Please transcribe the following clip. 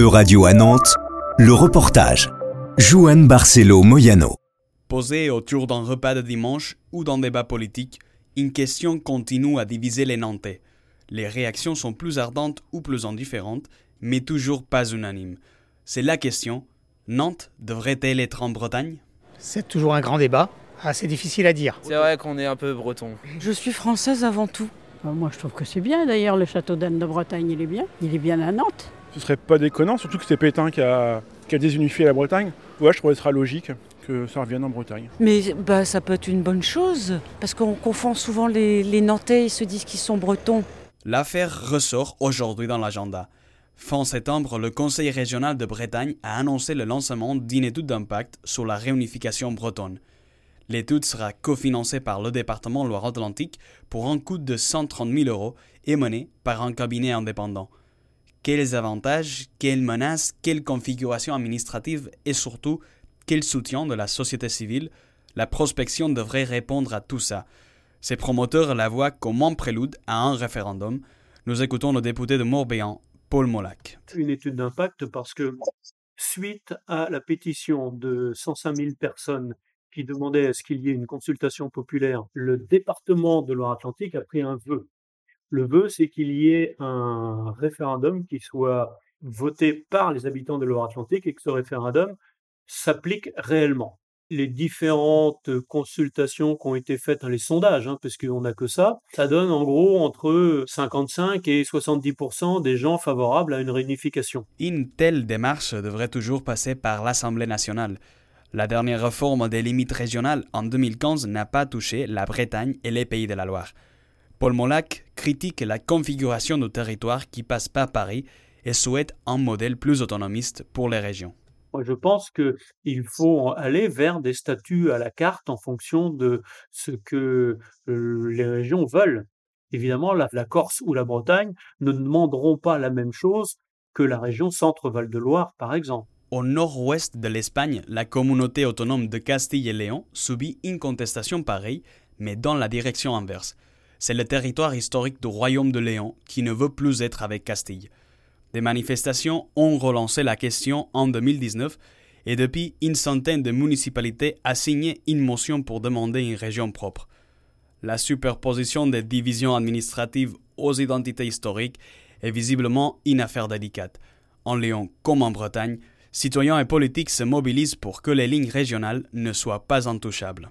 E-Radio à Nantes, le reportage. Juan Barcelo Moyano. Posée autour d'un repas de dimanche ou d'un débat politique, une question continue à diviser les Nantais. Les réactions sont plus ardentes ou plus indifférentes, mais toujours pas unanimes. C'est la question Nantes devrait-elle être en Bretagne? C'est toujours un grand débat, assez difficile à dire. C'est vrai qu'on est un peu breton. Je suis française avant tout. Moi, je trouve que c'est bien. D'ailleurs, le château d'Anne de Bretagne, il est bien. Il est bien à Nantes. Ce serait pas déconnant, surtout que c'est Pétain qui a, qui a désunifié la Bretagne. Ouais, je trouve que ce sera logique que ça revienne en Bretagne. Mais bah, ça peut être une bonne chose, parce qu'on confond souvent les, les Nantais, ils se disent qu'ils sont bretons. L'affaire ressort aujourd'hui dans l'agenda. Fin septembre, le Conseil régional de Bretagne a annoncé le lancement d'une étude d'impact sur la réunification bretonne. L'étude sera cofinancée par le département Loire-Atlantique pour un coût de 130 000 euros et menée par un cabinet indépendant. Quels avantages, quelles menaces, quelle configuration administrative et surtout quel soutien de la société civile La prospection devrait répondre à tout ça. Ces promoteurs la voient comme un prélude à un référendum. Nous écoutons le député de Morbihan, Paul Molac. Une étude d'impact parce que suite à la pétition de 105 000 personnes qui demandait à ce qu'il y ait une consultation populaire, le département de Loire-Atlantique a pris un vœu. Le vœu, c'est qu'il y ait un référendum qui soit voté par les habitants de Loire-Atlantique et que ce référendum s'applique réellement. Les différentes consultations qui ont été faites, les sondages, hein, parce qu'on n'a que ça, ça donne en gros entre 55 et 70% des gens favorables à une réunification. Une telle démarche devrait toujours passer par l'Assemblée nationale. La dernière réforme des limites régionales en 2015 n'a pas touché la Bretagne et les pays de la Loire. Paul Molac critique la configuration du territoire qui passe par Paris et souhaite un modèle plus autonomiste pour les régions. Moi, je pense qu'il faut aller vers des statuts à la carte en fonction de ce que les régions veulent. Évidemment, la, la Corse ou la Bretagne ne demanderont pas la même chose que la région Centre-Val de Loire, par exemple. Au nord-ouest de l'Espagne, la communauté autonome de Castille et Léon subit une contestation pareille, mais dans la direction inverse. C'est le territoire historique du royaume de Léon qui ne veut plus être avec Castille. Des manifestations ont relancé la question en 2019 et depuis, une centaine de municipalités a signé une motion pour demander une région propre. La superposition des divisions administratives aux identités historiques est visiblement une affaire délicate. En Léon comme en Bretagne, citoyens et politiques se mobilisent pour que les lignes régionales ne soient pas intouchables.